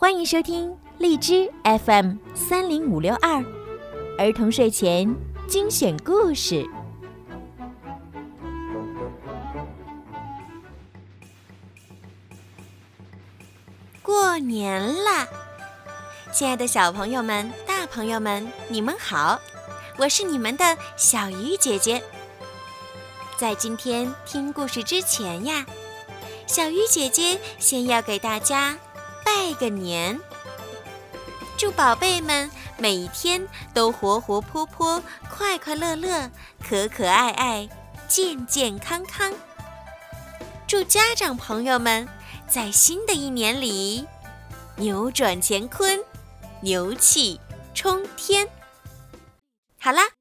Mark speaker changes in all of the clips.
Speaker 1: 欢迎收听荔枝 FM 三零五六二儿童睡前精选故事。过年啦！亲爱的小朋友们、大朋友们，你们好！我是你们的小鱼姐姐。在今天听故事之前呀，小鱼姐姐先要给大家拜个年，祝宝贝们每一天都活活泼泼、快快乐乐、可可爱爱、健健康康。祝家长朋友们在新的一年里扭转乾坤，牛气冲天。好啦，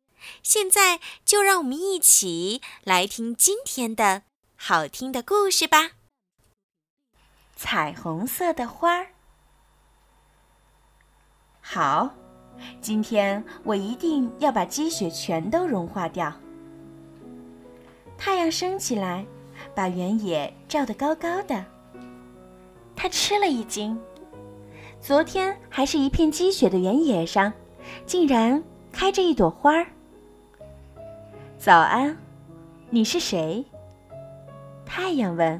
Speaker 1: 现在就让我们一起来听今天的好听的故事吧。彩虹色的花儿，
Speaker 2: 好，今天我一定要把积雪全都融化掉。太阳升起来，把原野照得高高的。他吃了一惊，昨天还是一片积雪的原野上，竟然开着一朵花儿。早安，你是谁？太阳问。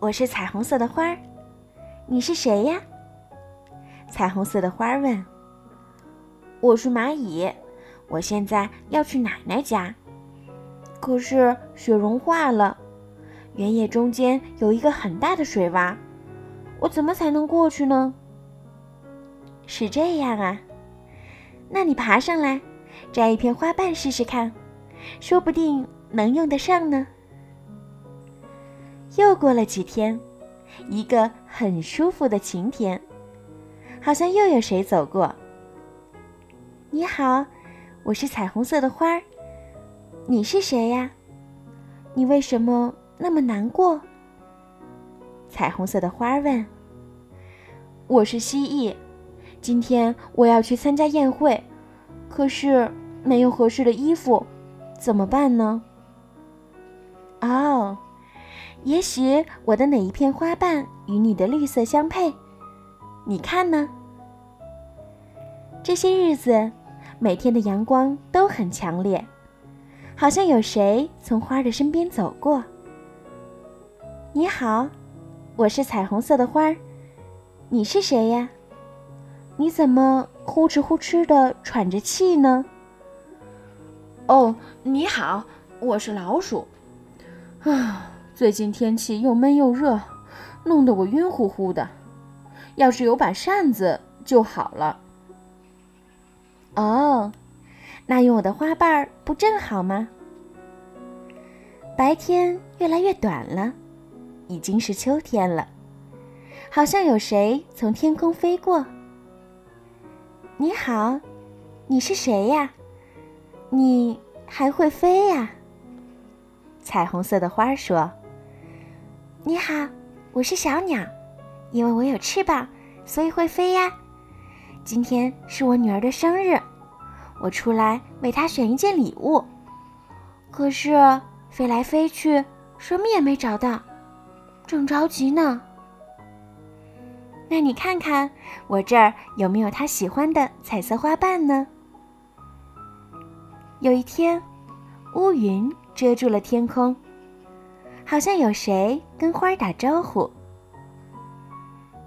Speaker 2: 我是彩虹色的花儿，你是谁呀？彩虹色的花儿问。我是蚂蚁，我现在要去奶奶家，可是雪融化了，原野中间有一个很大的水洼，我怎么才能过去呢？是这样啊，那你爬上来，摘一片花瓣试试看，说不定能用得上呢。又过了几天，一个很舒服的晴天，好像又有谁走过。你好，我是彩虹色的花儿，你是谁呀？你为什么那么难过？彩虹色的花儿问。我是蜥蜴，今天我要去参加宴会，可是没有合适的衣服，怎么办呢？也许我的哪一片花瓣与你的绿色相配，你看呢？这些日子，每天的阳光都很强烈，好像有谁从花的身边走过。你好，我是彩虹色的花儿，你是谁呀？你怎么呼哧呼哧的喘着气呢？
Speaker 3: 哦，你好，我是老鼠。啊。最近天气又闷又热，弄得我晕乎乎的。要是有把扇子就好了。
Speaker 2: 哦，那用我的花瓣不正好吗？白天越来越短了，已经是秋天了。好像有谁从天空飞过。你好，你是谁呀？你还会飞呀？彩虹色的花说。你好，我是小鸟，因为我有翅膀，所以会飞呀。今天是我女儿的生日，我出来为她选一件礼物，可是飞来飞去，什么也没找到，正着急呢。那你看看我这儿有没有她喜欢的彩色花瓣呢？有一天，乌云遮住了天空。好像有谁跟花儿打招呼。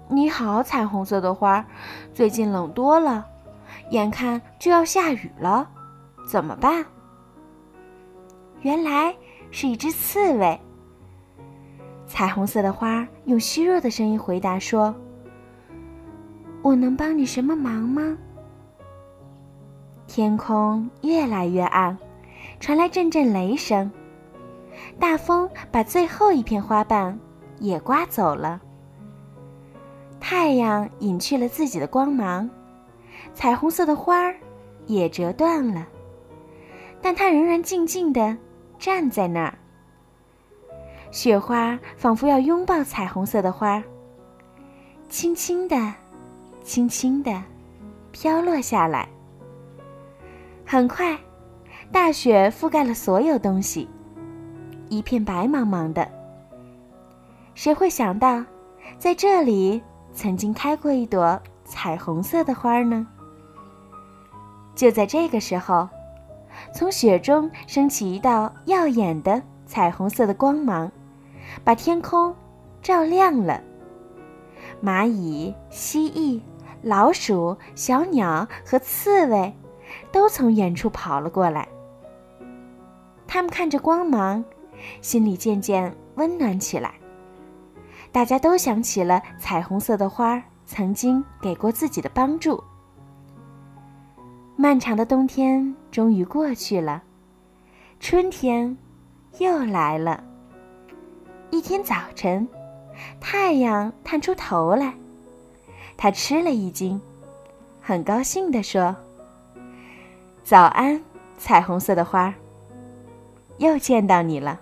Speaker 3: 你好，彩虹色的花儿，最近冷多了，眼看就要下雨了，怎么办？
Speaker 2: 原来是一只刺猬。彩虹色的花儿用虚弱的声音回答说：“我能帮你什么忙吗？”天空越来越暗，传来阵阵雷声。大风把最后一片花瓣也刮走了。太阳隐去了自己的光芒，彩虹色的花儿也折断了，但它仍然静静地站在那儿。雪花仿佛要拥抱彩虹色的花，轻轻地、轻轻地飘落下来。很快，大雪覆盖了所有东西，一片白茫茫的。谁会想到，在这里曾经开过一朵彩虹色的花呢？就在这个时候，从雪中升起一道耀眼的彩虹色的光芒，把天空照亮了。蚂蚁、蜥蜴、老鼠、小鸟和刺猬都从远处跑了过来。他们看着光芒，心里渐渐温暖起来。大家都想起了彩虹色的花曾经给过自己的帮助。漫长的冬天终于过去了，春天又来了。一天早晨，太阳探出头来，他吃了一惊，很高兴地说：“早安，彩虹色的花，又见到你了。”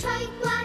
Speaker 4: 揣瓜